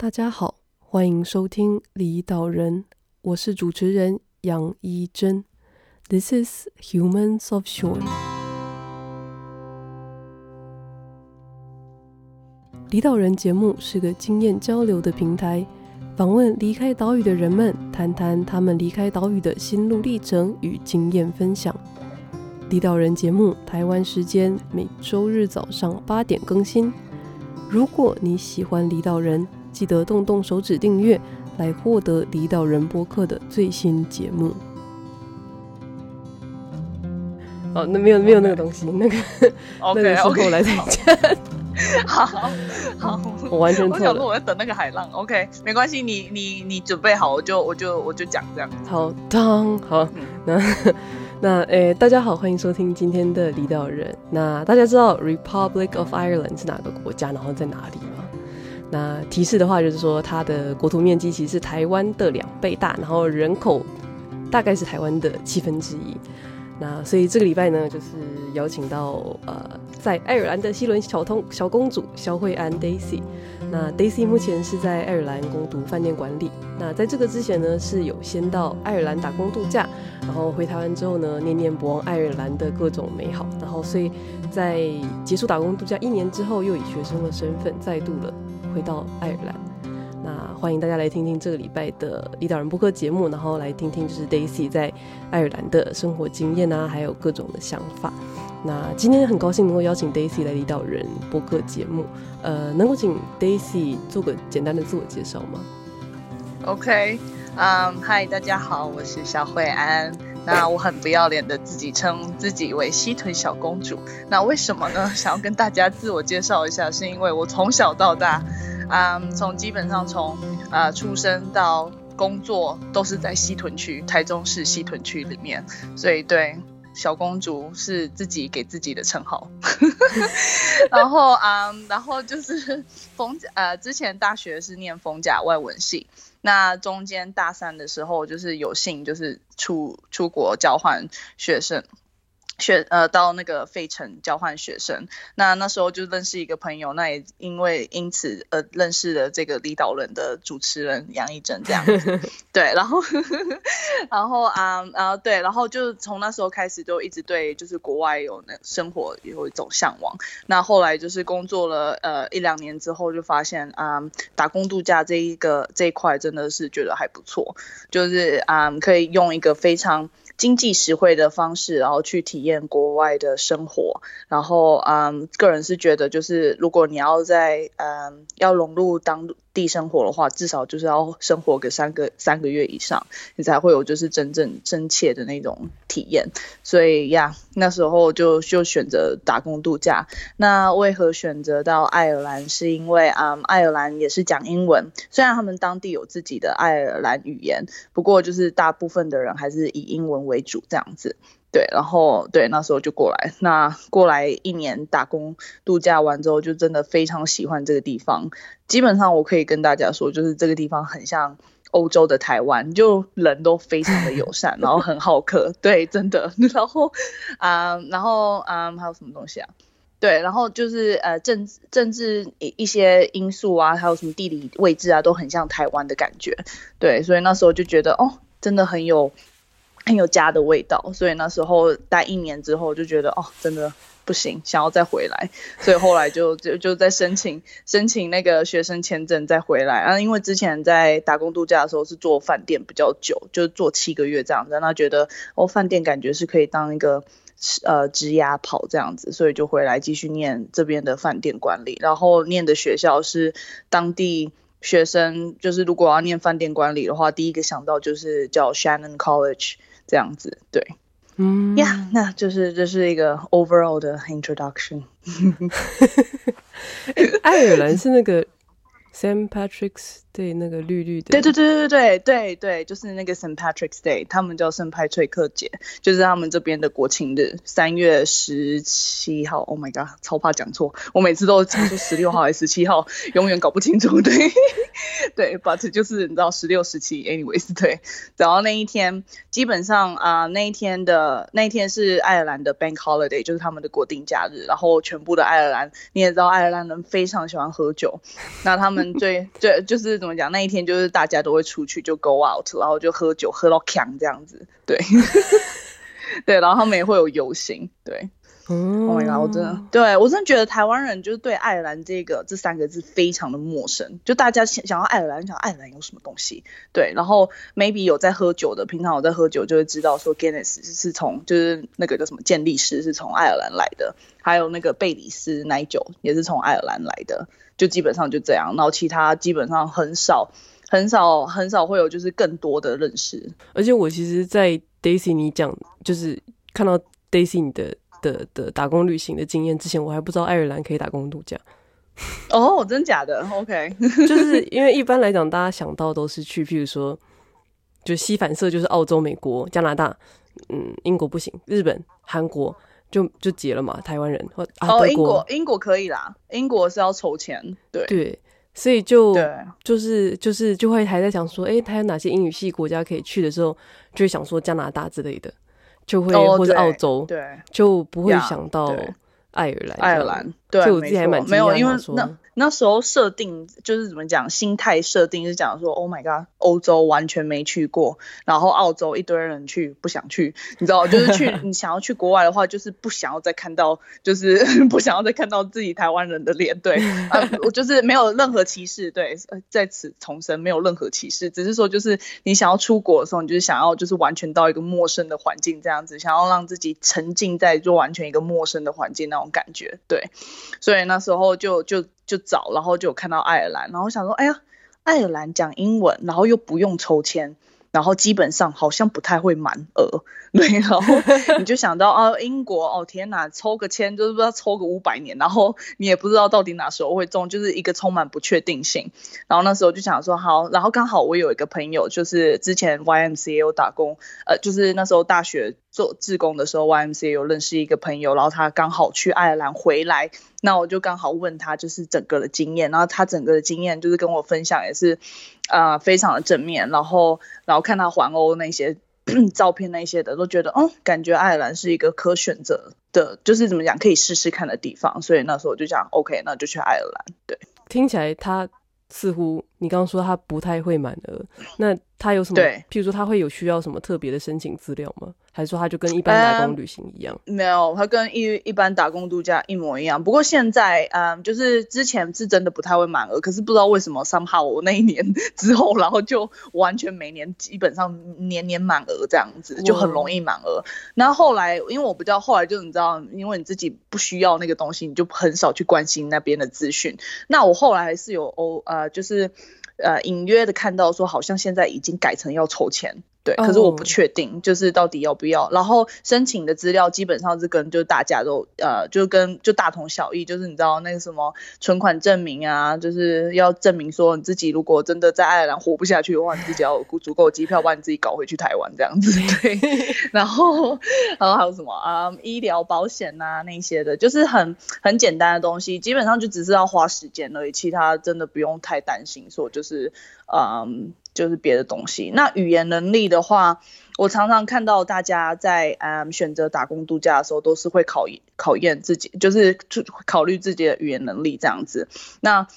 大家好，欢迎收听《离岛人》，我是主持人杨一真。This is Humans of Shore。离岛人节目是个经验交流的平台，访问离开岛屿的人们，谈谈他们离开岛屿的心路历程与经验分享。离岛人节目，台湾时间每周日早上八点更新。如果你喜欢离岛人，记得动动手指订阅，来获得离岛人播客的最新节目。哦，那没有没有那个东西.那个个时候来再讲。好好，好 我完全错了。我想说我在等那个海浪。OK，没关系，你你你准备好，我就我就我就讲这样。好，当好，嗯、那 那诶、欸，大家好，欢迎收听今天的离岛人。那大家知道 Republic of Ireland 是哪个国家，然后在哪里吗？那提示的话就是说，它的国土面积其实是台湾的两倍大，然后人口大概是台湾的七分之一。那所以这个礼拜呢，就是邀请到呃，在爱尔兰的西伦小通小公主肖慧安 Daisy。那 Daisy 目前是在爱尔兰攻读饭店管理。那在这个之前呢，是有先到爱尔兰打工度假，然后回台湾之后呢，念念不忘爱尔兰的各种美好。然后所以在结束打工度假一年之后，又以学生的身份再度了回到爱尔兰。那欢迎大家来听听这个礼拜的离岛人播客节目，然后来听听就是 Daisy 在爱尔兰的生活经验啊，还有各种的想法。那今天很高兴能够邀请 Daisy 来离岛人播客节目，呃，能够请 Daisy 做个简单的自我介绍吗？OK，嗯，嗨，大家好，我是小慧安。那我很不要脸的自己称自己为西屯小公主。那为什么呢？想要跟大家自我介绍一下，是因为我从小到大。嗯，从基本上从呃出生到工作都是在西屯区，台中市西屯区里面，所以对小公主是自己给自己的称号。然后嗯，然后就是冯呃之前大学是念冯甲外文系，那中间大三的时候就是有幸就是出出国交换学生。学呃到那个费城交换学生，那那时候就认识一个朋友，那也因为因此呃认识了这个李导人的主持人杨一真这样子，对，然后 然后啊啊对，然后就从那时候开始就一直对就是国外有那生活有一种向往，那后来就是工作了呃一两年之后就发现啊打工度假这一个这一块真的是觉得还不错，就是啊可以用一个非常。经济实惠的方式，然后去体验国外的生活，然后嗯，个人是觉得就是如果你要在嗯要融入当地生活的话，至少就是要生活个三个三个月以上，你才会有就是真正真切的那种体验。所以呀，那时候就就选择打工度假。那为何选择到爱尔兰？是因为啊、嗯，爱尔兰也是讲英文，虽然他们当地有自己的爱尔兰语言，不过就是大部分的人还是以英文为主这样子。对，然后对，那时候就过来。那过来一年打工度假完之后，就真的非常喜欢这个地方。基本上我可以跟大家说，就是这个地方很像欧洲的台湾，就人都非常的友 善，然后很好客。对，真的。然后啊、呃，然后啊、呃，还有什么东西啊？对，然后就是呃，政政治一一些因素啊，还有什么地理位置啊，都很像台湾的感觉。对，所以那时候就觉得哦，真的很有。很有家的味道，所以那时候待一年之后就觉得哦，真的不行，想要再回来，所以后来就就就在申请申请那个学生签证再回来啊。因为之前在打工度假的时候是做饭店比较久，就做七个月这样子，那觉得哦，饭店感觉是可以当一个呃职涯跑这样子，所以就回来继续念这边的饭店管理，然后念的学校是当地。学生就是如果要念饭店管理的话，第一个想到就是叫 Shannon College 这样子，对，嗯呀，yeah, 那就是这是一个 overall 的 introduction。爱尔兰是那个。Saint Patrick's Day 那个绿绿的，对对对对对对对，就是那个 Saint Patrick's Day，他们叫圣派翠克节，就是他们这边的国庆日，三月十七号。Oh my god，超怕讲错，我每次都讲出十六号还是十七号，永远搞不清楚。对 对，but 就是你知道十六、十七，anyways，对。然后那一天基本上啊、呃，那一天的那一天是爱尔兰的 Bank Holiday，就是他们的国定假日。然后全部的爱尔兰，你也知道爱尔兰人非常喜欢喝酒，那他们 最最就是怎么讲？那一天就是大家都会出去就 go out，然后就喝酒喝到强这样子，对。对，然后他们也会有游行，对。Oh my god！我真的，对，我真的觉得台湾人就是对爱尔兰这个这三个字非常的陌生。就大家想想要爱尔兰，想爱尔兰有什么东西？对，然后 maybe 有在喝酒的，平常有在喝酒就会知道说 Guinness 是从就是那个叫什么健力士是从爱尔兰来的，还有那个贝里斯奶酒也是从爱尔兰来的，就基本上就这样。然后其他基本上很少很少很少会有就是更多的认识。而且我其实，在 Daisy 你讲就是看到 Daisy 你的。的的打工旅行的经验，之前我还不知道爱尔兰可以打工度假。哦，oh, 真假的？OK，就是因为一般来讲，大家想到都是去，譬如说，就西反射就是澳洲、美国、加拿大，嗯，英国不行，日本、韩国就就结了嘛。台湾人或啊，oh, 英国英国可以啦，英国是要筹钱，对对，所以就对就是就是就会还在想说，哎、欸，他有哪些英语系国家可以去的时候，就会想说加拿大之类的。就会或者澳洲，对，就不会想到爱尔兰。爱尔兰，对，所以我自己还蛮没有，因为那。那时候设定就是怎么讲，心态设定是讲说，Oh my god，欧洲完全没去过，然后澳洲一堆人去不想去，你知道，就是去 你想要去国外的话，就是不想要再看到，就是 不想要再看到自己台湾人的脸，对，啊，我就是没有任何歧视，对，在此重申没有任何歧视，只是说就是你想要出国的时候，你就是想要就是完全到一个陌生的环境这样子，想要让自己沉浸在就完全一个陌生的环境那种感觉，对，所以那时候就就。就找，然后就有看到爱尔兰，然后想说，哎呀，爱尔兰讲英文，然后又不用抽签。然后基本上好像不太会满额，对，然后你就想到啊，英国 哦，天哪，抽个签就是不知道抽个五百年，然后你也不知道到底哪时候会中，就是一个充满不确定性。然后那时候就想说好，然后刚好我有一个朋友，就是之前 YMCA 有打工，呃，就是那时候大学做志工的时候，YMC 有认识一个朋友，然后他刚好去爱尔兰回来，那我就刚好问他就是整个的经验，然后他整个的经验就是跟我分享也是。啊、非常的正面，然后，然后看他环欧那些 照片那些的，都觉得，哦，感觉爱尔兰是一个可选择的，就是怎么讲，可以试试看的地方。所以那时候我就讲，OK，那就去爱尔兰。对，听起来他似乎你刚刚说他不太会满额，那他有什么？对，譬如说他会有需要什么特别的申请资料吗？还是说他就跟一般打工旅行一样？嗯、没有，他跟一一般打工度假一模一样。不过现在，嗯，就是之前是真的不太会满额，可是不知道为什么，somehow 我那一年 之后，然后就完全每年基本上年年满额这样子，就很容易满额。然后后来，因为我比较后来就你知道，因为你自己不需要那个东西，你就很少去关心那边的资讯。那我后来还是有哦，呃，就是呃隐约的看到说，好像现在已经改成要筹钱。对，可是我不确定，oh. 就是到底要不要。然后申请的资料基本上是跟就大家都呃，就跟就大同小异，就是你知道那个什么存款证明啊，就是要证明说你自己如果真的在爱尔兰活不下去的话，你自己要有足够的机票把你自己搞回去台湾这样子。对，然后然后还有什么啊、嗯，医疗保险啊那些的，就是很很简单的东西，基本上就只是要花时间而已，其他真的不用太担心说就是嗯。就是别的东西。那语言能力的话，我常常看到大家在嗯选择打工度假的时候，都是会考考验自己，就是考虑自己的语言能力这样子。那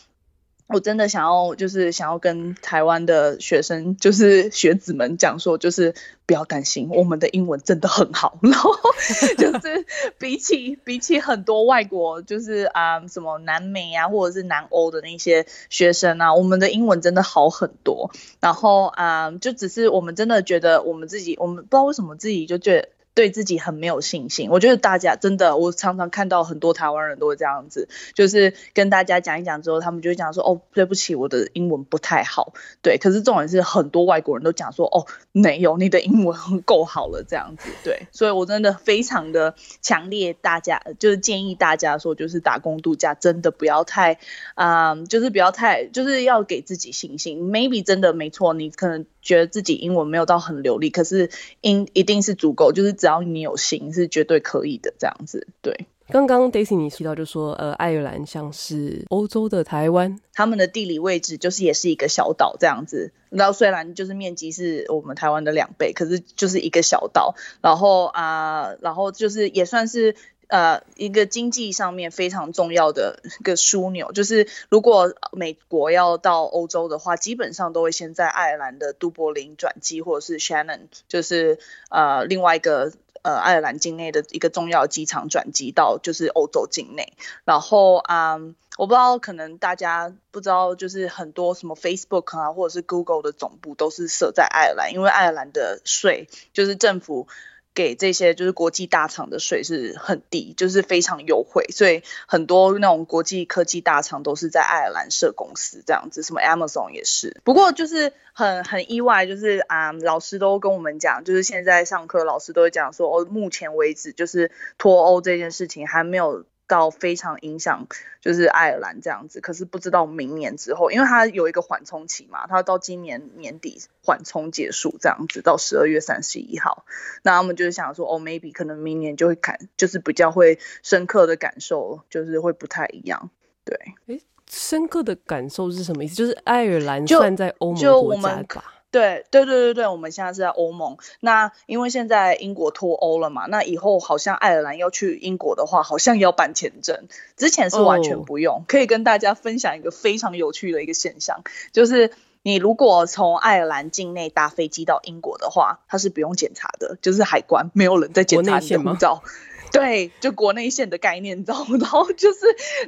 我真的想要，就是想要跟台湾的学生，就是学子们讲说，就是不要担心，我们的英文真的很好。然后 就是比起比起很多外国，就是啊、嗯、什么南美啊，或者是南欧的那些学生啊，我们的英文真的好很多。然后啊、嗯，就只是我们真的觉得我们自己，我们不知道为什么自己就觉得。对自己很没有信心，我觉得大家真的，我常常看到很多台湾人都会这样子，就是跟大家讲一讲之后，他们就会讲说，哦，对不起，我的英文不太好，对。可是重点是很多外国人都讲说，哦，没有，你的英文够好了，这样子，对。所以我真的非常的强烈，大家就是建议大家说，就是打工度假真的不要太，嗯，就是不要太，就是要给自己信心。Maybe 真的没错，你可能。觉得自己英文没有到很流利，可是英一定是足够，就是只要你有心，是绝对可以的这样子。对，刚刚 Daisy 你提到就说，呃，爱尔兰像是欧洲的台湾，他们的地理位置就是也是一个小岛这样子。然后虽然就是面积是我们台湾的两倍，可是就是一个小岛。然后啊、呃，然后就是也算是呃一个经济上面非常重要的一个枢纽。就是如果美国要到欧洲的话，基本上都会先在爱尔兰的都柏林转机，或者是 Shannon，就是呃另外一个。呃，爱尔兰境内的一个重要机场转机到就是欧洲境内，然后啊、我不知道可能大家不知道，就是很多什么 Facebook 啊，或者是 Google 的总部都是设在爱尔兰，因为爱尔兰的税就是政府。给这些就是国际大厂的税是很低，就是非常优惠，所以很多那种国际科技大厂都是在爱尔兰设公司这样子，什么 Amazon 也是。不过就是很很意外，就是啊、老师都跟我们讲，就是现在上课老师都会讲说，哦，目前为止就是脱欧这件事情还没有。到非常影响，就是爱尔兰这样子，可是不知道明年之后，因为它有一个缓冲期嘛，它到今年年底缓冲结束这样子，到十二月三十一号，那他们就是想说，哦，maybe 可能明年就会感，就是比较会深刻的感受，就是会不太一样，对。诶，深刻的感受是什么意思？就是爱尔兰算在欧盟国家吧？对对对对对，我们现在是在欧盟。那因为现在英国脱欧了嘛，那以后好像爱尔兰要去英国的话，好像要办签证。之前是完全不用。Oh. 可以跟大家分享一个非常有趣的一个现象，就是你如果从爱尔兰境内搭飞机到英国的话，它是不用检查的，就是海关没有人在检查你的护照。对，就国内线的概念，你知道吗？然后就是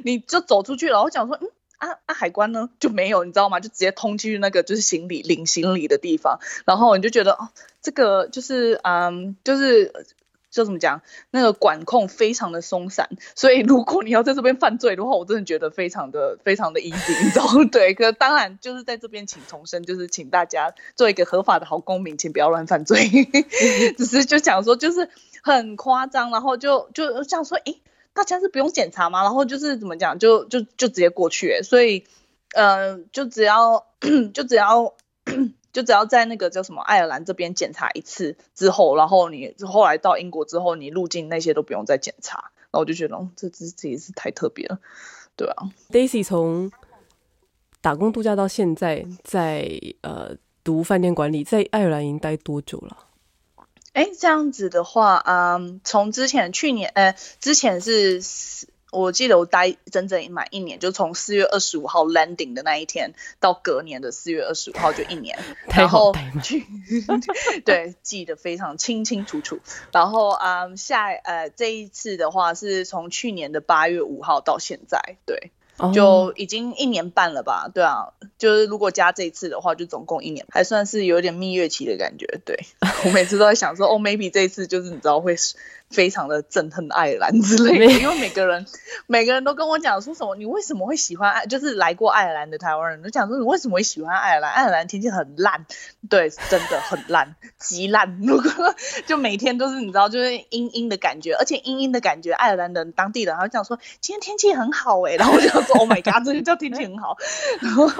你就走出去，然后讲说，嗯。啊啊！海关呢就没有，你知道吗？就直接通去那个就是行李领行李的地方，然后你就觉得哦，这个就是嗯，就是就怎么讲，那个管控非常的松散，所以如果你要在这边犯罪的话，我真的觉得非常的非常的 easy，你知道吗？对，可当然就是在这边请重申，就是请大家做一个合法的好公民，请不要乱犯罪。只是就想说就是很夸张，然后就就这样说，诶。大家是不用检查吗？然后就是怎么讲，就就就直接过去，所以，呃，就只要 就只要 就只要在那个叫什么爱尔兰这边检查一次之后，然后你后来到英国之后，你入境那些都不用再检查。然后我就觉得，这这这也是太特别了，对啊。Daisy 从打工度假到现在在呃读饭店管理，在爱尔兰已经待多久了？哎，这样子的话，嗯，从之前去年，呃，之前是，我记得我待整整满一年，就从四月二十五号 landing 的那一天到隔年的四月二十五号就一年，然后去，对，记得非常清清楚楚。然后，嗯，下，呃，这一次的话是从去年的八月五号到现在，对。就已经一年半了吧，对啊，就是如果加这一次的话，就总共一年，还算是有点蜜月期的感觉。对，我每次都在想说，哦，maybe 这一次就是你知道会。非常的憎恨爱尔兰之类的，因为每个人每个人都跟我讲说什么，你为什么会喜欢爱，就是来过爱尔兰的台湾人都讲说，你为什么会喜欢爱尔兰？爱尔兰天气很烂，对，真的很烂，极烂。如 果就每天都是你知道，就是阴阴的感觉，而且阴阴的感觉，爱尔兰人当地人还会讲说今天天气很好哎，然后我就说 Oh my god，这就叫天气很好。然后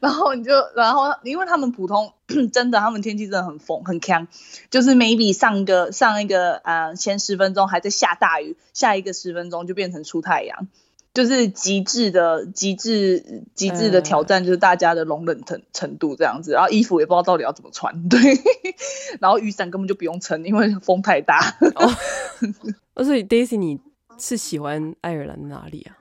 然后你就然后因为他们普通。真的，他们天气真的很疯很强，就是 maybe 上个上一个啊、呃、前十分钟还在下大雨，下一个十分钟就变成出太阳，就是极致的极致极致的挑战，就是大家的容忍程程度这样子，然后衣服也不知道到底要怎么穿，对，然后雨伞根本就不用撑，因为风太大。哦，所以 Daisy 你是喜欢爱尔兰哪里啊？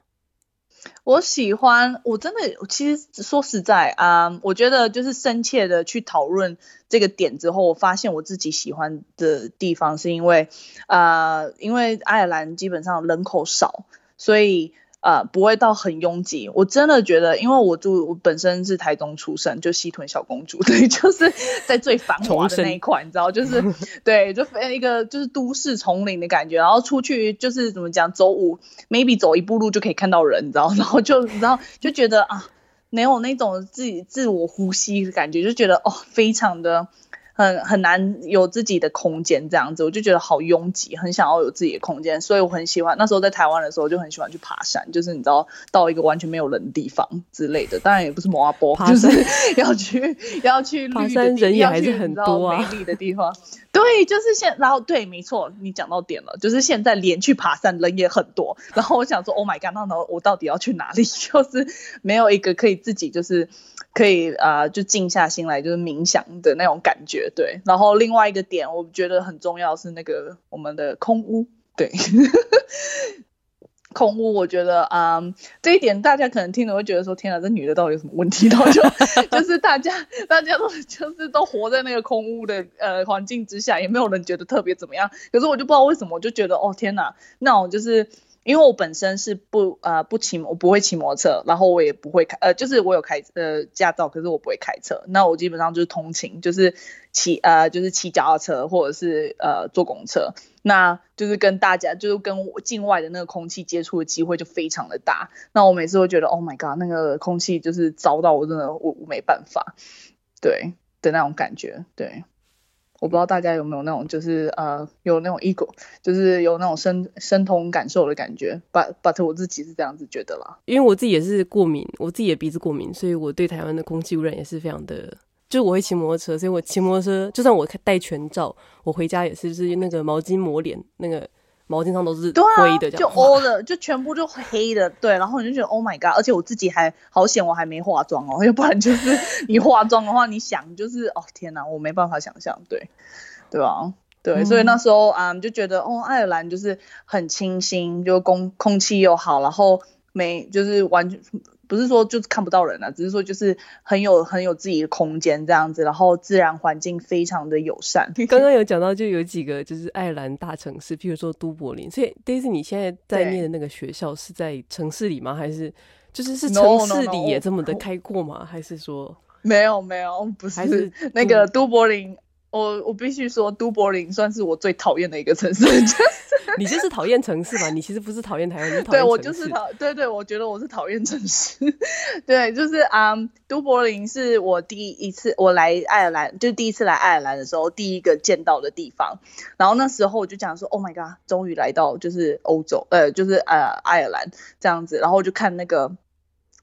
我喜欢，我真的其实说实在啊、我觉得就是深切的去讨论这个点之后，我发现我自己喜欢的地方是因为，呃，因为爱尔兰基本上人口少，所以。呃，不会到很拥挤。我真的觉得，因为我住，我本身是台中出生，就西屯小公主，对，就是在最繁华的那一块，你知道，就是 对，就一个就是都市丛林的感觉。然后出去就是怎么讲，走五，maybe 走一步路就可以看到人，你知道，然后就你知道就觉得啊，没有那种自己自我呼吸的感觉，就觉得哦，非常的。很很难有自己的空间这样子，我就觉得好拥挤，很想要有自己的空间，所以我很喜欢那时候在台湾的时候就很喜欢去爬山，就是你知道到一个完全没有人的地方之类的，当然也不是摩阿波，就是 要去要去绿的人也，还是很多啊，美丽的地方。对，就是现，然后对，没错，你讲到点了，就是现在连去爬山人也很多，然后我想说，Oh my god，那我到底要去哪里？就是没有一个可以自己就是可以啊、就静下心来就是冥想的那种感觉，对。然后另外一个点，我觉得很重要是那个我们的空屋，对。空屋，我觉得啊、这一点大家可能听了会觉得说，天啊，这女的到底有什么问题？然后就 就是大家大家都就是都活在那个空屋的呃环境之下，也没有人觉得特别怎么样。可是我就不知道为什么，我就觉得哦天哪，那种就是。因为我本身是不呃不骑，我不会骑摩托车，然后我也不会开，呃，就是我有开呃驾照，可是我不会开车。那我基本上就是通勤，就是骑呃就是骑脚踏车或者是呃坐公车，那就是跟大家就是跟境外的那个空气接触的机会就非常的大。那我每次都觉得，Oh my god，那个空气就是糟到我真的我我没办法，对的那种感觉，对。我不知道大家有没有那种，就是呃，有那种 ego，就是有那种深深同感受的感觉。But but 我自己是这样子觉得啦，因为我自己也是过敏，我自己的鼻子过敏，所以我对台湾的空气污染也是非常的。就我会骑摩托车，所以我骑摩托车，就算我戴全罩，我回家也是就是那个毛巾抹脸那个。毛巾上都是灰的，就 all 的，就全部就黑的，对。然后你就觉得 Oh my God，而且我自己还好险，我还没化妆哦，要不然就是 你化妆的话，你想就是哦天哪，我没办法想象，对，对吧？对，嗯、所以那时候啊、嗯，就觉得哦，爱尔兰就是很清新，就空空气又好，然后没就是完全。不是说就是看不到人啊，只是说就是很有很有自己的空间这样子，然后自然环境非常的友善。刚刚有讲到就有几个就是爱尔兰大城市，譬如说都柏林。所以 Daisy 你现在在念的那个学校是在城市里吗？还是就是是城市里也这么的开阔吗？No, no, no. 还是说 没有没有不是，还是那个都柏林？我我必须说都柏林算是我最讨厌的一个城市。你就是讨厌城市嘛？你其实不是讨厌台湾，你讨厌。对，我就是讨，对对，我觉得我是讨厌城市。对，就是啊，都柏林是我第一次我来爱尔兰，就第一次来爱尔兰的时候，第一个见到的地方。然后那时候我就讲说，Oh my god，终于来到就是欧洲，呃，就是呃爱尔兰这样子。然后我就看那个。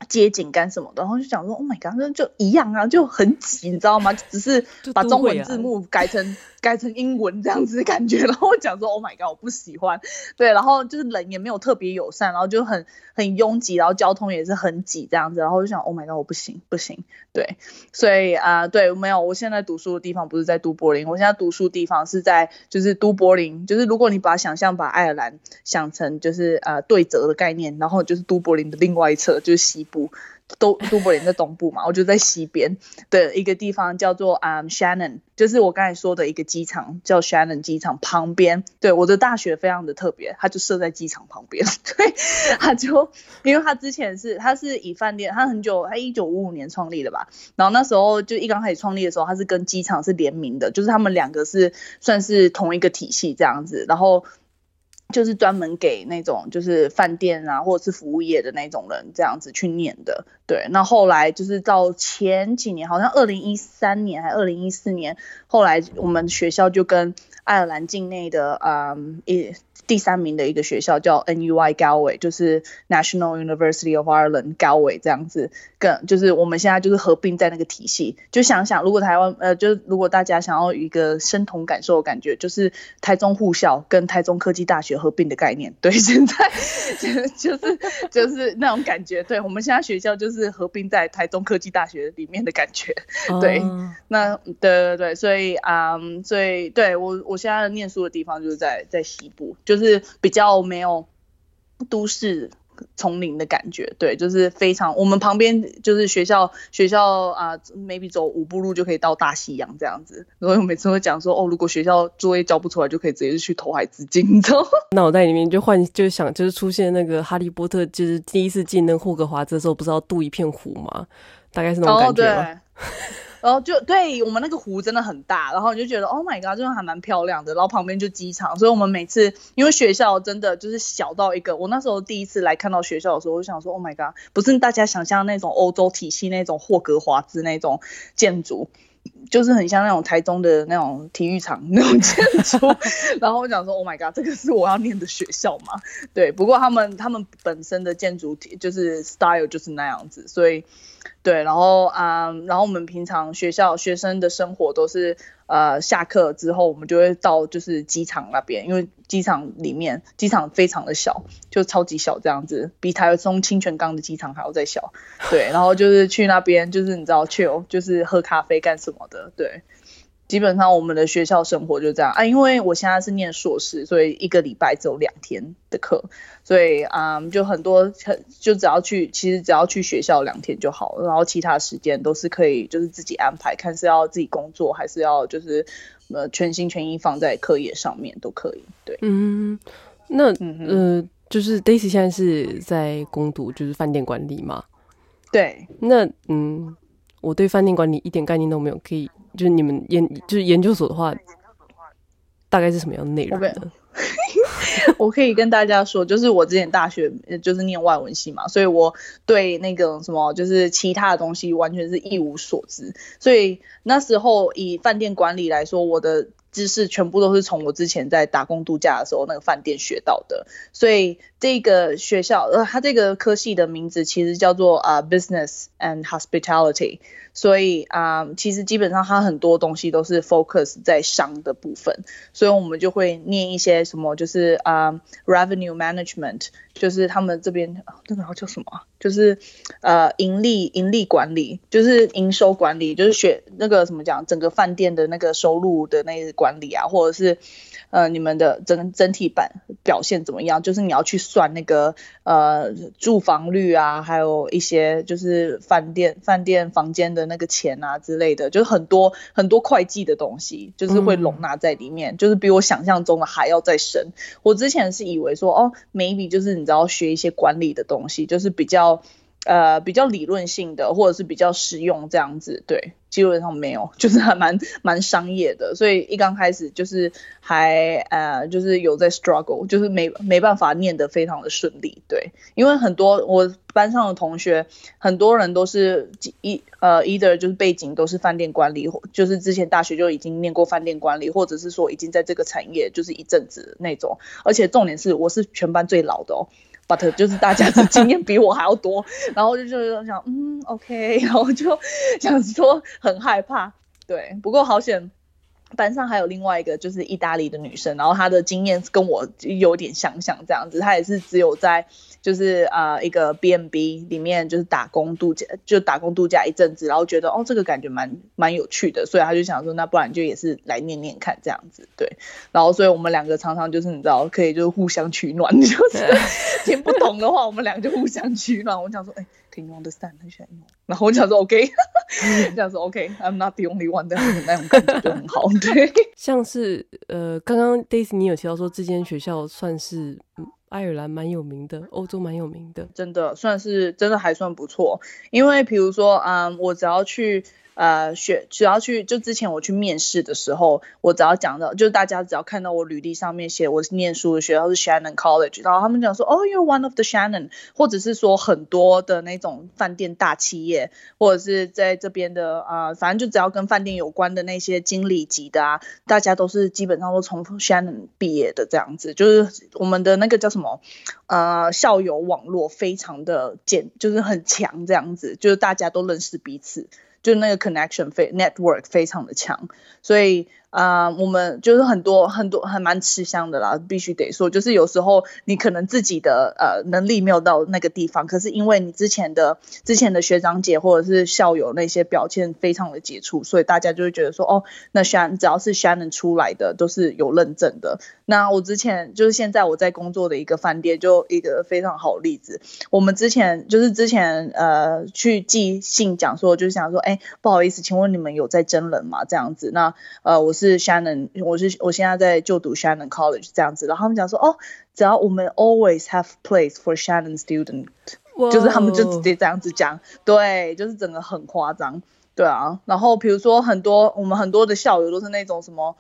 街景干什么的，然后就想说，Oh my god，那就一样啊，就很挤，你知道吗？只是把中文字幕改成改成英文这样子的感觉，然后我讲说，Oh my god，我不喜欢。对，然后就是人也没有特别友善，然后就很很拥挤，然后交通也是很挤这样子，然后我就想，Oh my god，我不行不行。对，所以啊、呃，对，没有，我现在读书的地方不是在都柏林，我现在读书的地方是在就是都柏林，就是如果你把想象把爱尔兰想成就是呃对折的概念，然后就是都柏林的另外一侧就是西。部都都柏林在东部嘛，我就在西边的一个地方叫做啊、Shannon，就是我刚才说的一个机场叫 Shannon 机场旁边。对，我的大学非常的特别，它就设在机场旁边。对，它就因为它之前是它是以饭店，它很久，它一九五五年创立的吧。然后那时候就一刚开始创立的时候，它是跟机场是联名的，就是他们两个是算是同一个体系这样子。然后。就是专门给那种就是饭店啊，或者是服务业的那种人这样子去念的，对。那后来就是到前几年，好像二零一三年还二零一四年，后来我们学校就跟爱尔兰境内的嗯一。第三名的一个学校叫 NUI Galway，就是 National University of Ireland Galway 这样子，跟就是我们现在就是合并在那个体系。就想想，如果台湾呃，就如果大家想要一个身同感受的感觉，就是台中护校跟台中科技大学合并的概念。对，现在就就是就是那种感觉。对，我们现在学校就是合并在台中科技大学里面的感觉。对，哦、那对对对，所以嗯，所以对我我现在念书的地方就是在在西部。就是比较没有都市丛林的感觉，对，就是非常我们旁边就是学校学校啊，maybe 走五步路就可以到大西洋这样子。所以我每次会讲说，哦，如果学校作业交不出来，就可以直接去投海自尽，你知道吗？脑袋里面就幻就想就是出现那个哈利波特，就是第一次进那霍格华兹的时候，不是要渡一片湖吗？大概是那种感觉。哦，对。然后就对我们那个湖真的很大，然后你就觉得 Oh my god，真的还蛮漂亮的。然后旁边就机场，所以我们每次因为学校真的就是小到一个，我那时候第一次来看到学校的时候，我就想说 Oh my god，不是大家想象那种欧洲体系那种霍格华兹那种建筑。就是很像那种台中的那种体育场那种建筑，然后我讲说，Oh my god，这个是我要念的学校嘛？对，不过他们他们本身的建筑体就是 style 就是那样子，所以。对，然后啊、嗯，然后我们平常学校学生的生活都是，呃，下课之后我们就会到就是机场那边，因为机场里面机场非常的小，就超级小这样子，比台中清泉岗的机场还要再小。对，然后就是去那边，就是你知道去哦，就是喝咖啡干什么的，对。基本上我们的学校生活就这样啊，因为我现在是念硕士，所以一个礼拜只有两天的课，所以啊、嗯，就很多很就只要去，其实只要去学校两天就好了，然后其他时间都是可以就是自己安排，看是要自己工作还是要就是呃全心全意放在课业上面都可以。对，嗯，那嗯呃，就是 Daisy 现在是在攻读就是饭店管理嘛？对，那嗯，我对饭店管理一点概念都没有，可以。就是你们研就是研究所的话，大概是什么样的内容？我可以跟大家说，就是我之前大学就是念外文系嘛，所以我对那个什么就是其他的东西完全是一无所知。所以那时候以饭店管理来说，我的知识全部都是从我之前在打工度假的时候那个饭店学到的。所以这个学校呃，它这个科系的名字其实叫做啊、Business and Hospitality。所以啊、其实基本上它很多东西都是 focus 在商的部分，所以我们就会念一些什么，就是啊、revenue management，就是他们这边那个叫什么，就是呃盈利盈利管理，就是营收管理，就是学那个什么讲整个饭店的那个收入的那个管理啊，或者是。呃，你们的整整体版表现怎么样？就是你要去算那个呃住房率啊，还有一些就是饭店饭店房间的那个钱啊之类的，就是很多很多会计的东西，就是会容纳在里面，嗯、就是比我想象中的还要再深。我之前是以为说哦，maybe 就是你知道学一些管理的东西，就是比较呃比较理论性的，或者是比较实用这样子，对。基本上没有，就是还蛮蛮商业的，所以一刚开始就是还呃就是有在 struggle，就是没没办法念得非常的顺利，对，因为很多我班上的同学，很多人都是一呃 either 就是背景都是饭店管理，就是之前大学就已经念过饭店管理，或者是说已经在这个产业就是一阵子那种，而且重点是我是全班最老的哦。But 就是大家的 经验比我还要多，然后就就想，嗯，OK，然后就 想说很害怕，对，不过好险。班上还有另外一个就是意大利的女生，然后她的经验跟我有点相像这样子，她也是只有在就是啊、呃、一个 B&B 里面就是打工度假，就打工度假一阵子，然后觉得哦这个感觉蛮蛮有趣的，所以她就想说那不然就也是来念念看这样子，对，然后所以我们两个常常就是你知道可以就是互相取暖，就是 听不懂的话我们两个就互相取暖，我想说哎。Can you understand？很喜欢用，然后我想说 OK，这样说 OK，I'm not the only one，这样子那种感觉就很好。对，像是呃，刚刚 Daisy 你有提到说这间学校算是爱尔兰蛮有名的，欧洲蛮有名的，真的算是真的还算不错。因为比如说，嗯，我只要去。呃，学只要去就之前我去面试的时候，我只要讲到，就是大家只要看到我履历上面写我是念书的学校是 Shannon College，然后他们讲说，哦，you're one of the Shannon，或者是说很多的那种饭店大企业，或者是在这边的啊、反正就只要跟饭店有关的那些经理级的啊，大家都是基本上都从 Shannon 毕业的这样子，就是我们的那个叫什么呃校友网络非常的简，就是很强这样子，就是大家都认识彼此。就那个 connection 非 network 非常的强，所以。 啊、我们就是很多很多还蛮吃香的啦，必须得说，就是有时候你可能自己的呃能力没有到那个地方，可是因为你之前的之前的学长姐或者是校友那些表现非常的杰出，所以大家就会觉得说，哦，那虽然只要是 Shannon 出来的都是有认证的。那我之前就是现在我在工作的一个饭店，就一个非常好例子。我们之前就是之前呃去寄信讲说，就是想说，哎，不好意思，请问你们有在真人吗？这样子，那呃我是。是 Shannon，我是我现在在就读 Shannon College 这样子，然后他们讲说哦，只要我们 always have place for Shannon student，就是他们就直接这样子讲，对，就是整个很夸张，对啊，然后比如说很多我们很多的校友都是那种什么。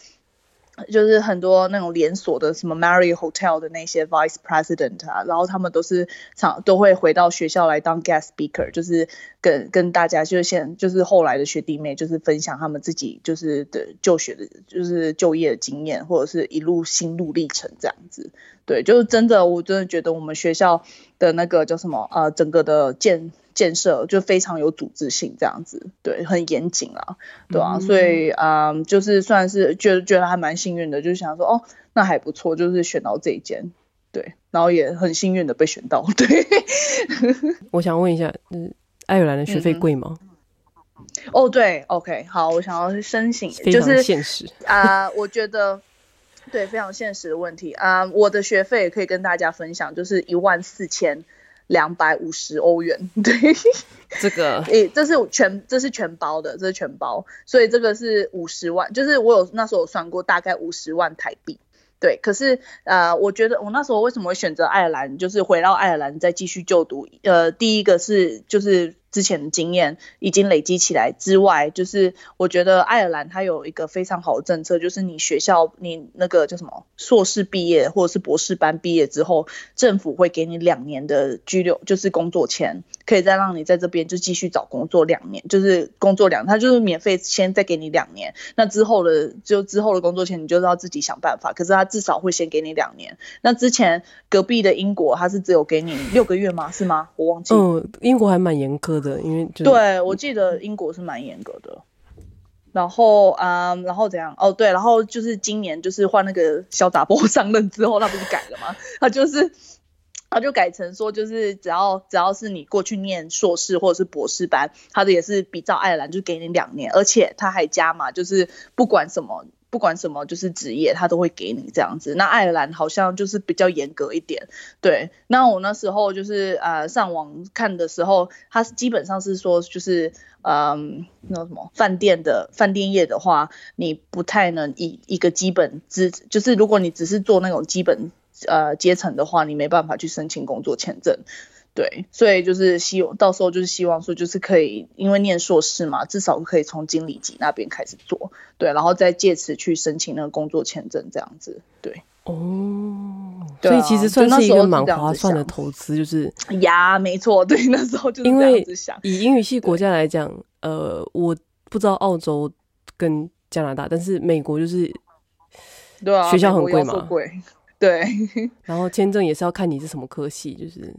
就是很多那种连锁的什么 marry Hotel 的那些 Vice President 啊，然后他们都是常都会回到学校来当 Guest Speaker，就是跟跟大家就是现就是后来的学弟妹就是分享他们自己就是的就学的，就是就业的经验或者是一路心路历程这样子。对，就是真的，我真的觉得我们学校的那个叫什么呃，整个的建建设就非常有组织性，这样子，对，很严谨啊，对啊，嗯、所以啊、呃，就是算是觉得觉得还蛮幸运的，就想说哦，那还不错，就是选到这一间，对，然后也很幸运的被选到，对。我想问一下，嗯，爱尔兰的学费贵吗？嗯、哦，对，OK，好，我想要申请，就是现实啊、呃，我觉得。对，非常现实的问题啊！Uh, 我的学费也可以跟大家分享，就是一万四千两百五十欧元。对，这个，诶，这是全，这是全包的，这是全包，所以这个是五十万，就是我有那时候有算过，大概五十万台币。对，可是呃，我觉得我那时候为什么会选择爱尔兰，就是回到爱尔兰再继续就读？呃，第一个是就是。之前的经验已经累积起来之外，就是我觉得爱尔兰它有一个非常好的政策，就是你学校你那个叫什么硕士毕业或者是博士班毕业之后，政府会给你两年的居留，就是工作签，可以再让你在这边就继续找工作两年，就是工作两，他就是免费先再给你两年，那之后的就之后的工作签你就是要自己想办法，可是他至少会先给你两年。那之前隔壁的英国他是只有给你六个月吗？是吗？我忘记。嗯，英国还蛮严苛。的，因为对，我记得英国是蛮严格的，然后啊、嗯，然后怎样？哦，对，然后就是今年就是换那个小杂波上任之后，他不是改了吗？他就是他就改成说，就是只要只要是你过去念硕士或者是博士班，他的也是比照爱尔兰就给你两年，而且他还加嘛，就是不管什么。不管什么，就是职业，他都会给你这样子。那爱尔兰好像就是比较严格一点，对。那我那时候就是呃上网看的时候，他基本上是说就是嗯那什么饭店的饭店业的话，你不太能以一个基本资，就是如果你只是做那种基本呃阶层的话，你没办法去申请工作签证。对，所以就是希望到时候就是希望说，就是可以因为念硕士嘛，至少可以从经理级那边开始做，对，然后再借此去申请那个工作签证这样子，对。哦，所以其实算是一个蛮划算的投资，就是呀，没错，对，那时候就是这样子想。以英语系国家来讲，呃，我不知道澳洲跟加拿大，但是美国就是，对啊，学校很贵嘛，贵，对，然后签证也是要看你是什么科系，就是。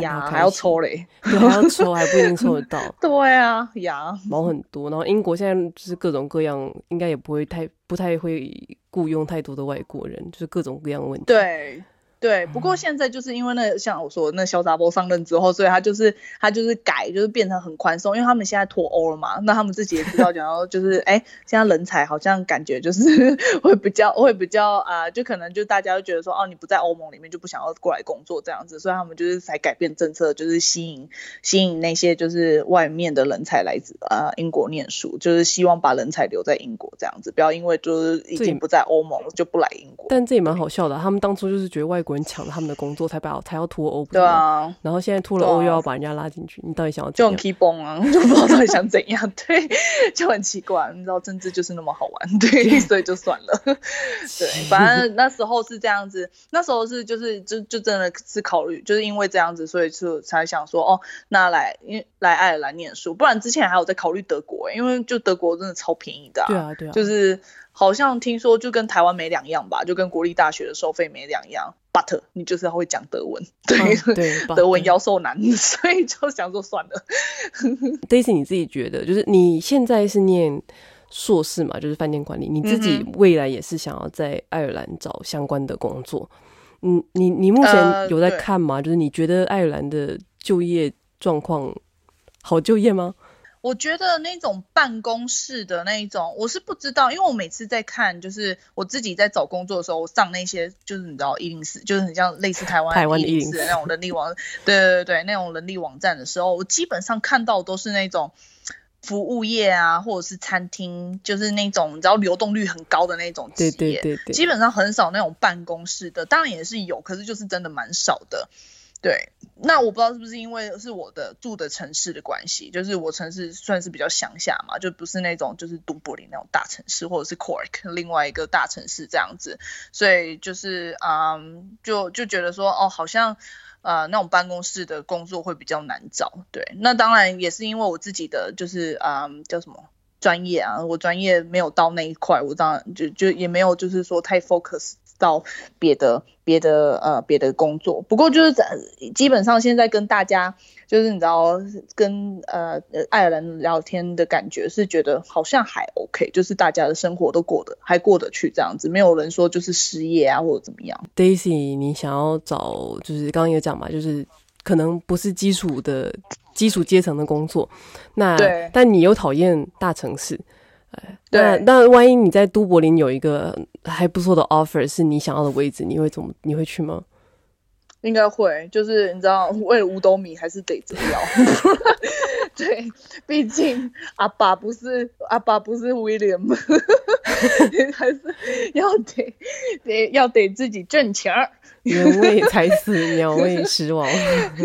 呀，还要抽嘞，对，还要抽，还不一定抽得到。对啊，呀，毛很多。然后英国现在就是各种各样，应该也不会太不太会雇佣太多的外国人，就是各种各样的问题。对。对，不过现在就是因为那像我说那潇洒波上任之后，所以他就是他就是改，就是变成很宽松，因为他们现在脱欧了嘛，那他们自己也知道，讲到就是哎，现在人才好像感觉就是 会比较会比较啊、呃，就可能就大家都觉得说哦，你不在欧盟里面就不想要过来工作这样子，所以他们就是才改变政策，就是吸引吸引那些就是外面的人才来自啊、呃、英国念书，就是希望把人才留在英国这样子，不要因为就是已经不在欧盟就不来英国。但这也蛮好笑的，他们当初就是觉得外国。人抢了他们的工作，才把才要脱欧，对啊。然后现在脱了欧，又要把人家拉进去，你到底想要就很 keep on 啊？就不知道到底想怎样，对，就很奇怪。你知道政治就是那么好玩，对，所以就算了。对，反正那时候是这样子，那时候是就是就就真的是考虑，就是因为这样子，所以就才想说哦，那来来爱尔兰念书，不然之前还有在考虑德国，因为就德国真的超便宜的，对啊，对啊，就是。好像听说就跟台湾没两样吧，就跟国立大学的收费没两样。But 你就是要会讲德文，对、德文妖兽难，所以就想说算了。Daisy，你自己觉得，就是你现在是念硕士嘛，就是饭店管理，你自己未来也是想要在爱尔兰找相关的工作。嗯，你你目前有在看吗？呃、就是你觉得爱尔兰的就业状况好就业吗？我觉得那种办公室的那一种，我是不知道，因为我每次在看，就是我自己在找工作的时候，我上那些就是你知道104，就是很像类似台湾104的那种人力网，对对对，那种人力网站的时候，我基本上看到都是那种服务业啊，或者是餐厅，就是那种你知道流动率很高的那种企业，对对对对，基本上很少那种办公室的，当然也是有，可是就是真的蛮少的。对。那我不知道是不是因为是我的住的城市的关系，就是我城市算是比较乡下嘛，就不是那种就是都柏林那种大城市，或者是 Cork 另外一个大城市这样子，所以就是嗯，就就觉得说哦，好像呃那种办公室的工作会比较难找。对，那当然也是因为我自己的就是嗯叫什么专业啊，我专业没有到那一块，我当然就就也没有就是说太 focus。到别的别的呃别的工作，不过就是在基本上现在跟大家就是你知道跟呃爱尔兰聊天的感觉是觉得好像还 OK，就是大家的生活都过得还过得去这样子，没有人说就是失业啊或者怎么样。Daisy，你想要找就是刚刚有讲嘛，就是可能不是基础的基础阶层的工作，那但你又讨厌大城市。对那那万一你在都柏林有一个还不错的 offer，是你想要的位置，你会怎么？你会去吗？应该会，就是你知道，为了五斗米还是得这样。对，毕竟阿爸不是阿爸不是 William，还是 要得得要得自己挣钱儿。人为财死，鸟为食亡。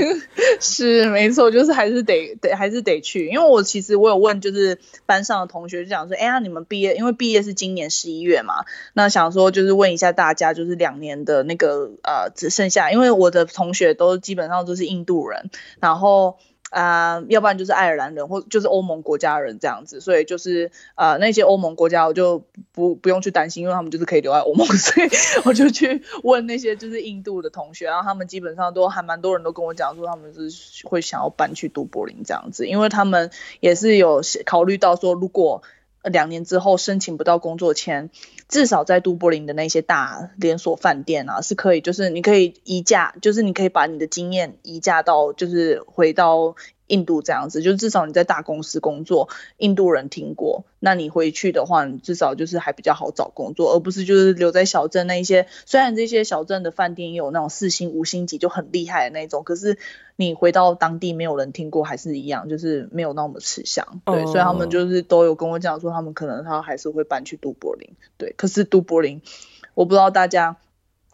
是没错，就是还是得得还是得去。因为我其实我有问，就是班上的同学就讲说，哎呀，你们毕业，因为毕业是今年十一月嘛，那想说就是问一下大家，就是两年的那个呃只剩下，因为我的同学都基本上都是印度人，然后。啊、要不然就是爱尔兰人，或就是欧盟国家人这样子，所以就是呃那些欧盟国家我就不不用去担心，因为他们就是可以留在欧盟，所以我就去问那些就是印度的同学，然后他们基本上都还蛮多人都跟我讲说他们是会想要搬去都柏林这样子，因为他们也是有考虑到说如果。两年之后申请不到工作签，至少在都柏林的那些大连锁饭店啊，是可以，就是你可以移驾，就是你可以把你的经验移驾到，就是回到。印度这样子，就至少你在大公司工作，印度人听过，那你回去的话，你至少就是还比较好找工作，而不是就是留在小镇那一些。虽然这些小镇的饭店也有那种四星、五星级就很厉害的那种，可是你回到当地没有人听过，还是一样，就是没有那么吃香。对，所以他们就是都有跟我讲说，他们可能他还是会搬去都柏林。对，可是都柏林，我不知道大家。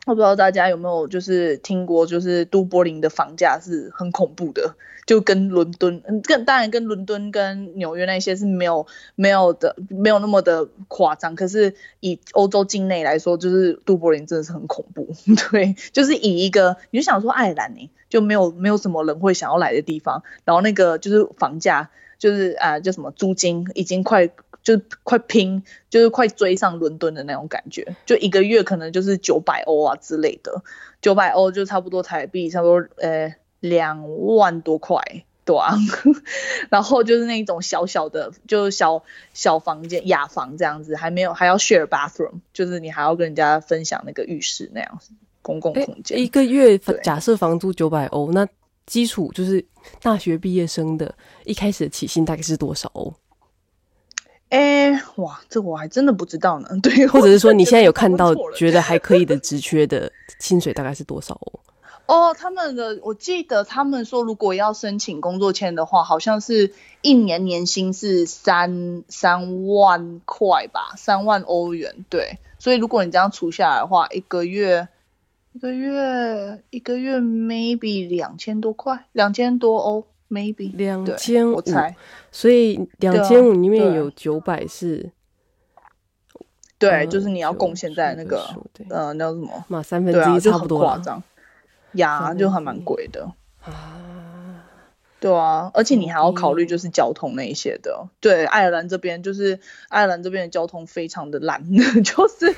我不知道大家有没有就是听过，就是都柏林的房价是很恐怖的，就跟伦敦，嗯，跟当然跟伦敦跟纽约那些是没有没有的，没有那么的夸张。可是以欧洲境内来说，就是都柏林真的是很恐怖，对，就是以一个你就想说爱尔兰呢，就没有没有什么人会想要来的地方，然后那个就是房价就是啊叫什么租金已经快。就快拼，就是快追上伦敦的那种感觉，就一个月可能就是九百欧啊之类的，九百欧就差不多台币，差不多呃两万多块，对啊。然后就是那种小小的，就是小小房间雅房这样子，还没有还要 share bathroom，就是你还要跟人家分享那个浴室那样子公共空间。一个月假设房租九百欧，那基础就是大学毕业生的一开始的起薪大概是多少欧？哎，哇，这我还真的不知道呢。对，或者是说你现在有看到觉得还可以的 职缺的薪水大概是多少哦？哦，他们的我记得他们说，如果要申请工作签的话，好像是一年年薪是三三万块吧，三万欧元。对，所以如果你这样除下来的话，一个月一个月一个月 maybe 两千多块，两千多欧。maybe 两千五，所以以两千五里面有九百是，对，呃、就是你要贡献在那个呃那个什么？嘛三分之一差不多，夸张，呀就还蛮贵的。啊，对啊，而且你还要考虑就是交通那一些的，对，爱尔兰这边就是爱尔兰这边的交通非常的烂，就是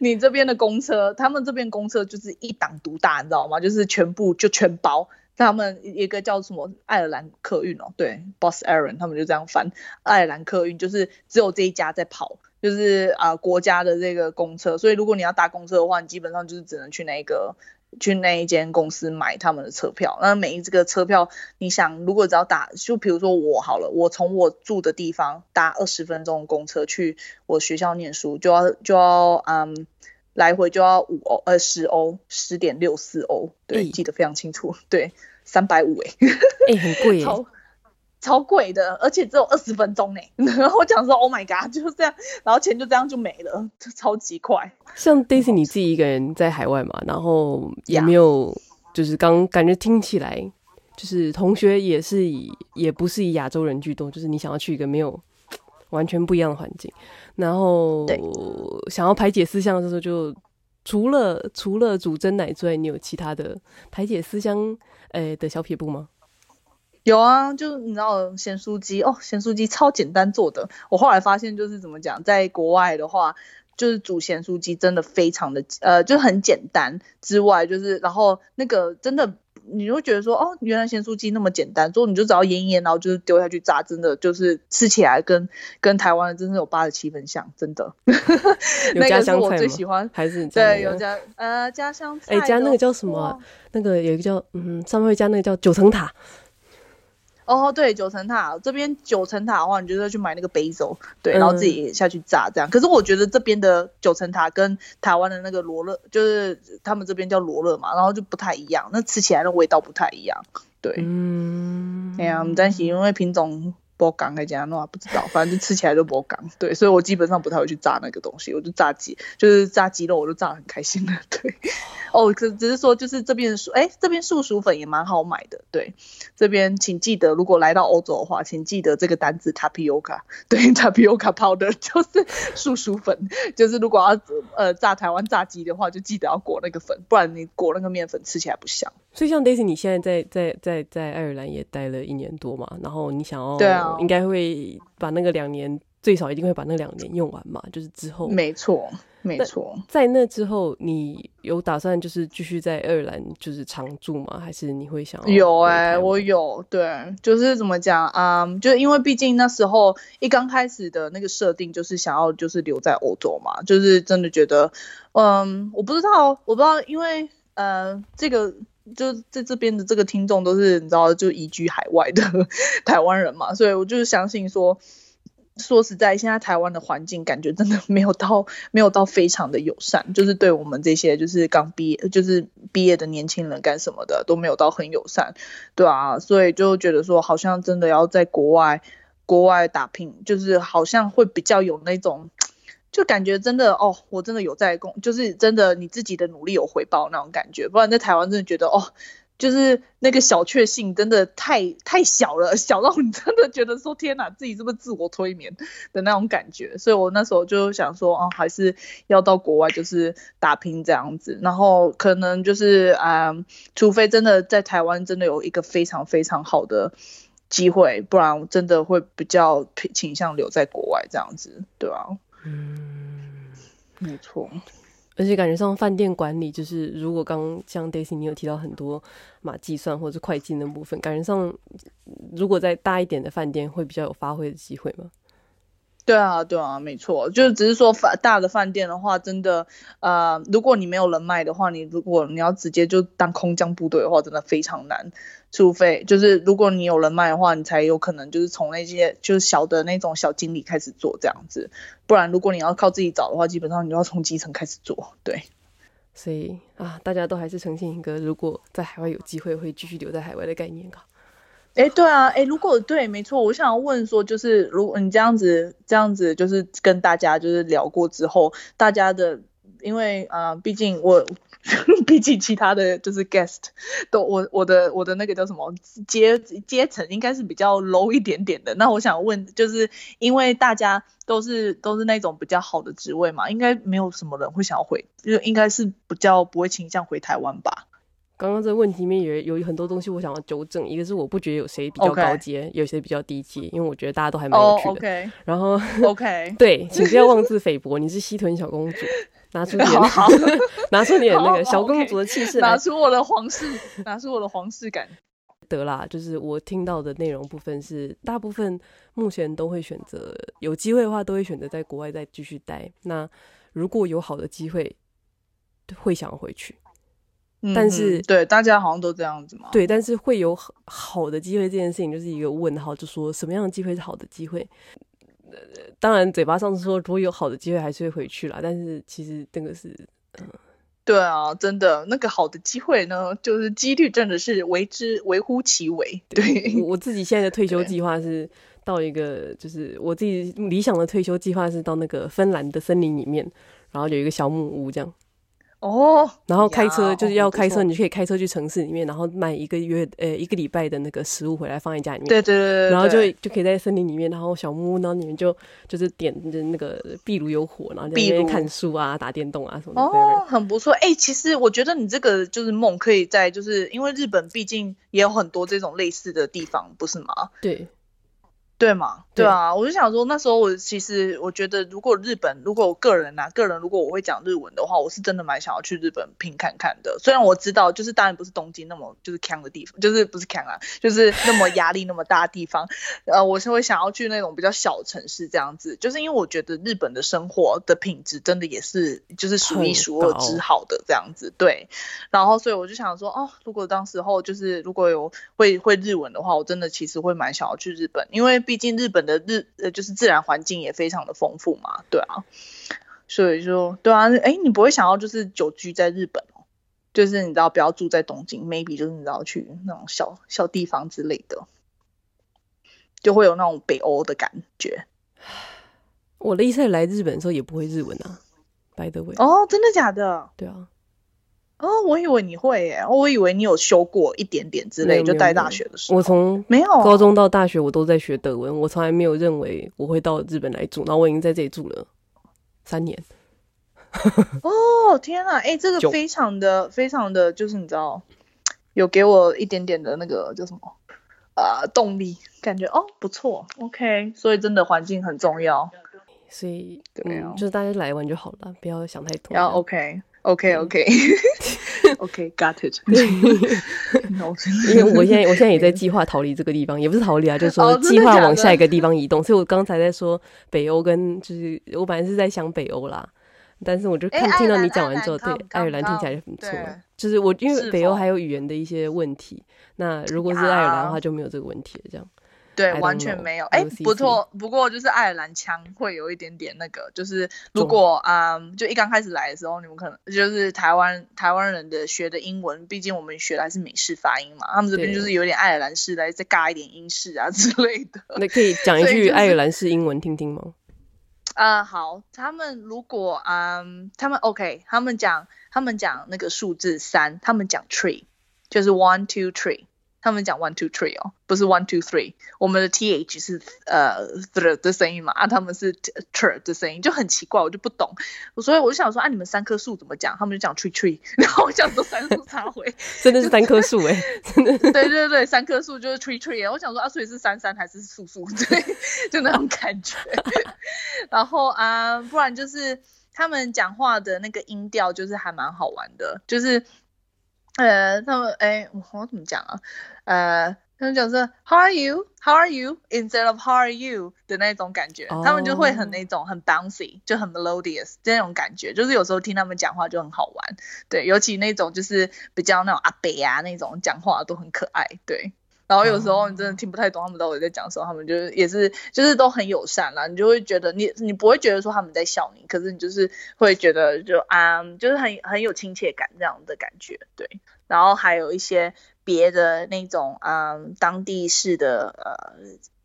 你这边的公车，他们这边公车就是一党独大，你知道吗？就是全部就全包。他们一个叫什么爱尔兰客运哦，对，Boss Aaron，他们就这样翻，爱尔兰客运就是只有这一家在跑，就是啊、国家的这个公车，所以如果你要搭公车的话，你基本上就是只能去那个去那一间公司买他们的车票。那每一这个车票，你想如果只要打，就比如说我好了，我从我住的地方搭二十分钟公车去我学校念书，就要就要嗯。来回就要五欧，呃，十欧，十点六四欧，对，欸、记得非常清楚，对，三百五，哎，哎，很贵，超超贵的，而且只有二十分钟呢。然后我讲说，Oh my god，就是这样，然后钱就这样就没了，超级快。像 Daisy 你自己一个人在海外嘛，然后也没有。就是刚感觉听起来，就是同学也是以也不是以亚洲人居多，就是你想要去一个没有完全不一样的环境，然后想要排解思乡的时候，就除了除了煮蒸奶之外，你有其他的排解思乡诶、欸、的小撇步吗？有啊，就你知道咸酥鸡哦，咸酥鸡超简单做的。我后来发现，就是怎么讲，在国外的话，就是煮咸酥鸡真的非常的呃，就很简单。之外，就是然后那个真的，你会觉得说，哦，原来咸酥鸡那么简单，之后你就只要腌一腌，然后就是丢下去炸，真的就是吃起来跟跟台湾的真的有八十七分像，真的。那个是我最喜欢，还是对有家呃家乡菜？哎，加那个叫什么、啊？那个有一个叫嗯，上面会加那个叫九层塔。哦、oh，对，九层塔这边九层塔的话，你就要去买那个 basil，对，然后自己下去炸这样。嗯、可是我觉得这边的九层塔跟台湾的那个罗勒，就是他们这边叫罗勒嘛，然后就不太一样，那吃起来的味道不太一样。对，嗯，哎呀，我们担心因为品种。不港还是怎样，我不知道，反正就吃起来都不港。对，所以我基本上不太会去炸那个东西，我就炸鸡，就是炸鸡肉，我就炸得很开心的。对，哦，只只是说就是这边素，哎，这边素薯粉也蛮好买的。对，这边请记得，如果来到欧洲的话，请记得这个单字 tapioca，对，tapioca powder 就是素薯粉，就是如果要呃炸台湾炸鸡的话，就记得要裹那个粉，不然你裹那个面粉吃起来不香。所以像 Daisy，你现在在在在在爱尔兰也待了一年多嘛，然后你想要对啊，应该会把那个两年最少一定会把那两年用完嘛，就是之后没错没错，在那之后你有打算就是继续在爱尔兰就是常住吗？还是你会想要有哎、欸，我有对，就是怎么讲啊、嗯，就因为毕竟那时候一刚开始的那个设定就是想要就是留在欧洲嘛，就是真的觉得嗯，我不知道我不知道，因为呃这个。就在这边的这个听众都是你知道，就移居海外的 台湾人嘛，所以我就是相信说，说实在，现在台湾的环境感觉真的没有到没有到非常的友善，就是对我们这些就是刚毕业就是毕业的年轻人干什么的都没有到很友善，对啊，所以就觉得说好像真的要在国外国外打拼，就是好像会比较有那种。就感觉真的哦，我真的有在工，就是真的你自己的努力有回报那种感觉。不然在台湾真的觉得哦，就是那个小确幸真的太太小了，小到你真的觉得说天哪，自己是不是自我催眠的那种感觉。所以我那时候就想说，哦，还是要到国外就是打拼这样子。然后可能就是嗯，除非真的在台湾真的有一个非常非常好的机会，不然真的会比较倾向留在国外这样子，对吧？嗯，没错，而且感觉上饭店管理就是，如果刚像 Daisy 你有提到很多嘛计算或者会计的部分，感觉上如果在大一点的饭店会比较有发挥的机会吗？对啊，对啊，没错，就是只是说饭大的饭店的话，真的，呃，如果你没有人脉的话，你如果你要直接就当空降部队的话，真的非常难。除非就是如果你有人脉的话，你才有可能就是从那些就是小的那种小经理开始做这样子。不然如果你要靠自己找的话，基本上你就要从基层开始做。对，所以啊，大家都还是呈现一个如果在海外有机会会继续留在海外的概念吧。哎，对啊，哎，如果对，没错，我想问说，就是如果你这样子，这样子，就是跟大家就是聊过之后，大家的，因为啊、呃，毕竟我，毕竟其他的就是 guest 都我我的我的那个叫什么阶阶层应该是比较 low 一点点的，那我想问，就是因为大家都是都是那种比较好的职位嘛，应该没有什么人会想要回，就应该是比较不会倾向回台湾吧。刚刚这个问题里面有有很多东西我想要纠正，一个是我不觉得有谁比较高阶.有谁比较低阶，因为我觉得大家都还蛮有趣的。Oh, okay. 然后，OK，对，请不要妄自菲薄，你是西屯小公主，拿出点，拿出点那个小公主的气势，拿出我的皇室，拿出我的皇室感。得啦，就是我听到的内容部分是，大部分目前都会选择有机会的话，都会选择在国外再继续待。那如果有好的机会，会想回去。但是、嗯，对大家好像都这样子嘛。对，但是会有好的机会这件事情，就是一个问号，就说什么样的机会是好的机会？呃，当然嘴巴上说，如果有好的机会，还是会回去啦。但是其实这个是，嗯，对啊，真的那个好的机会呢，就是几率真的是为之微乎其微。对，我，我自己现在的退休计划是到一个，就是我自己理想的退休计划是到那个芬兰的森林里面，然后有一个小木屋这样。哦，然后开车就是要开车，你就可以开车去城市里面，然后买一个月呃一个礼拜的那个食物回来放在家里面。对对对，然后就就可以在森林里面，然后小木屋，然后里面就就是点的那个壁炉有火，然后在那边看书啊、打电动啊什么的。哦，很不错。哎，其实我觉得你这个就是梦，可以在就是因为日本毕竟也有很多这种类似的地方，不是吗？对。对嘛？对啊，我就想说，那时候我其实我觉得，如果日本，如果我个人啊，个人如果我会讲日文的话，我是真的蛮想要去日本拼看看的。虽然我知道，就是当然不是东京那么就是强的地方，就是不是强啊，就是那么压力那么大的地方。呃，我是会想要去那种比较小城市这样子，就是因为我觉得日本的生活的品质真的也是就是数一数二之好的这样子。对，然后所以我就想说，哦，如果当时候就是如果有会会日文的话，我真的其实会蛮想要去日本，因为。毕竟日本的日呃就是自然环境也非常的丰富嘛，对啊，所以说对啊，哎，你不会想要就是久居在日本哦，就是你知道不要住在东京，maybe 就是你知道去那种小小地方之类的，就会有那种北欧的感觉。我的意思来日本的时候也不会日文啊，by the way。哦，真的假的？对啊。哦，我以为你会耶，我以为你有修过一点点之类，就带大学的时候。我从没有高中到大学，我都在学德文，我从来没有认为我会到日本来住，然后我已经在这里住了三年。哦，天啊，哎、欸，这个非常的非常的就是你知道，有给我一点点的那个叫什么啊、呃、动力，感觉哦不错，OK，所以真的环境很重要，所以对、嗯，就是大家来玩就好了，不要想太多。然后 OK。Okay, okay. okay, it。因为我现在我现在也在计划逃离这个地方，也不是逃离啊，就是说计划往下一个地方移动。所以我刚才在说北欧跟就是我本来是在想北欧啦，但是我就看听到你讲完之后，对，爱尔兰听起来就很不错。就是我因为北欧还有语言的一些问题，那如果是爱尔兰的话就没有这个问题了，这样。对，完全没有。哎，不错，不过就是爱尔兰腔会有一点点那个，就是如果嗯，就一刚开始来的时候，你们可能就是台湾台湾人的学的英文，毕竟我们学的还是美式发音嘛，他们这边就是有点爱尔兰式来再尬一点英式啊 之类的。那可以讲 一句爱尔兰式英文听听吗？啊、就是呃，好，他们如果嗯，他们 OK，他们讲他们讲那个数字三，他们讲 tree，就是 one two three。他们讲 one two three 哦，不是 one two three。我们的 th 是呃 th 的声音嘛，啊，他们是 tr 的声音，就很奇怪，我就不懂。所以我就想说，啊，你们三棵树怎么讲？他们就讲 tree tree。然后我想说三树插回，真的是三棵树哎，真的。对对对，三棵树就是 tree tree。我想说啊，所以是三三还是树树？对，就那种感觉。然后啊，不然就是他们讲话的那个音调，就是还蛮好玩的，就是。呃，他们哎，我怎么讲啊？呃，他们讲说 How are you? How are you? Instead of How are you 的那种感觉，oh. 他们就会很那种很 bouncy，就很 melodious 这种感觉，就是有时候听他们讲话就很好玩。对，尤其那种就是比较那种阿北啊那种讲话都很可爱。对。然后有时候你真的听不太懂他们到底在讲什么，他们就是也是就是都很友善啦，你就会觉得你你不会觉得说他们在笑你，可是你就是会觉得就啊、嗯，就是很很有亲切感这样的感觉，对。然后还有一些别的那种嗯当地式的呃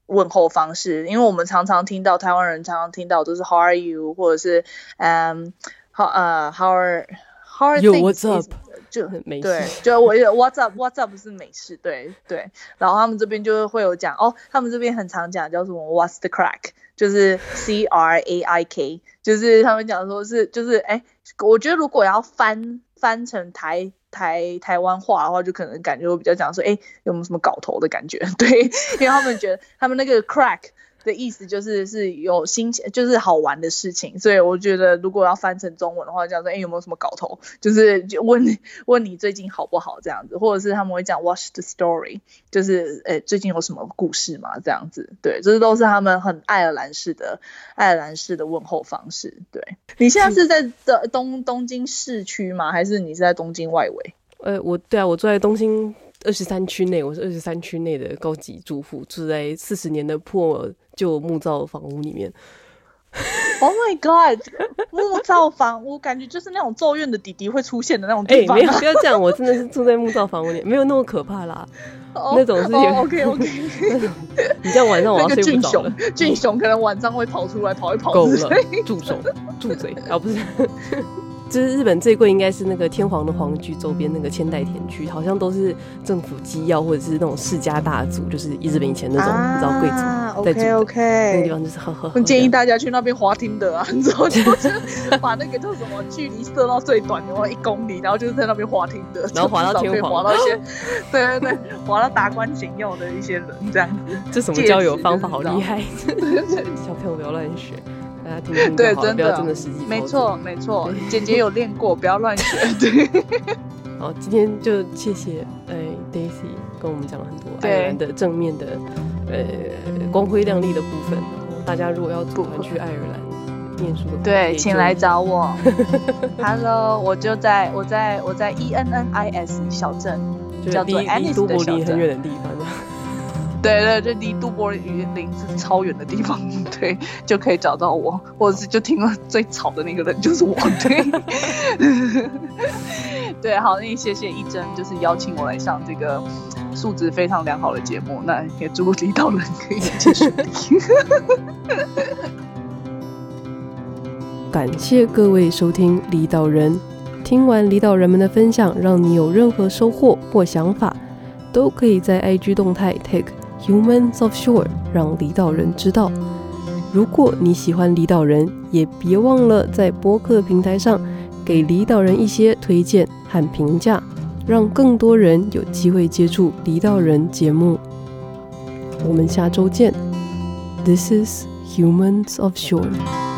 问候方式，因为我们常常听到台湾人常常听到都是 How are you，或者是嗯 How 呃 How are Yo, what's up? 就很美式，对，就我 What's up What's up 是美式，对对。然后他们这边就会有讲哦，他们这边很常讲叫什么 What's the crack，就是 C R A I K，就是他们讲说是就是哎，我觉得如果要翻翻成台台台湾话的话，就可能感觉我比较讲说哎有没有什么搞头的感觉，对，因为他们觉得他们那个 crack。的意思就是是有新鲜，就是好玩的事情，所以我觉得如果要翻成中文的话，这样说，哎、有没有什么搞头？就是就问问你最近好不好这样子，或者是他们会讲 watch the story？就是哎、最近有什么故事嘛？这样子，对，这都是他们很爱尔兰式的爱尔兰式的问候方式。对，你现在是在的东东京市区吗？还是你是在东京外围？呃，我对啊，我住在东京二十三区内，我是二十三区内的高级住户，住在四十年的破旧木造房屋里面。Oh my god！木造房屋感觉就是那种咒怨的弟弟会出现的那种地方。哎、欸，没有，不要这样，我真的是住在木造房屋里，没有那么可怕啦。Oh, 那种是有。Oh, OK OK。你这样晚上我要睡不着了。那个俊雄，俊雄可能晚上会跑出来跑一跑。够了，住手，住嘴啊！不是。就是日本最贵应该是那个天皇的皇居周边那个千代田区，好像都是政府机要或者是那种世家大族，就是日本以前那种、啊、你知道贵族在住的 OK OK，那个地方就是呵呵。我建议大家去那边滑听的啊，你知道 就是把那个叫什么距离设到最短的话一公里，然后就是在那边滑听的，然后滑到天皇，滑到一些 对对对，滑到达官显要的一些人这样子。这什么交友方法好厉害？小朋友不要乱学。大家听听对，真的，真的实际没错，没错。姐姐有练过，不要乱学。对。好，今天就谢谢哎，Daisy 跟我们讲了很多爱尔兰的正面的呃光辉亮丽的部分。大家如果要组团去爱尔兰念书的话，对，请来找我。Hello，我就在我在我在 E N N I S 小镇，叫做 Ennis 的小镇，很远的地方。对对，就离都柏林是超远的地方，对，就可以找到我，或者是就听了最吵的那个人就是我，对，对，好，那谢谢一真，就是邀请我来上这个素质非常良好的节目，那也祝离岛人可以继续听。感谢各位收听离岛人，听完离岛人们的分享，让你有任何收获或想法，都可以在 IG 动态 take。Humans of Shore，让离岛人知道。如果你喜欢离岛人，也别忘了在播客平台上给离岛人一些推荐和评价，让更多人有机会接触离岛人节目。我们下周见。This is Humans of Shore。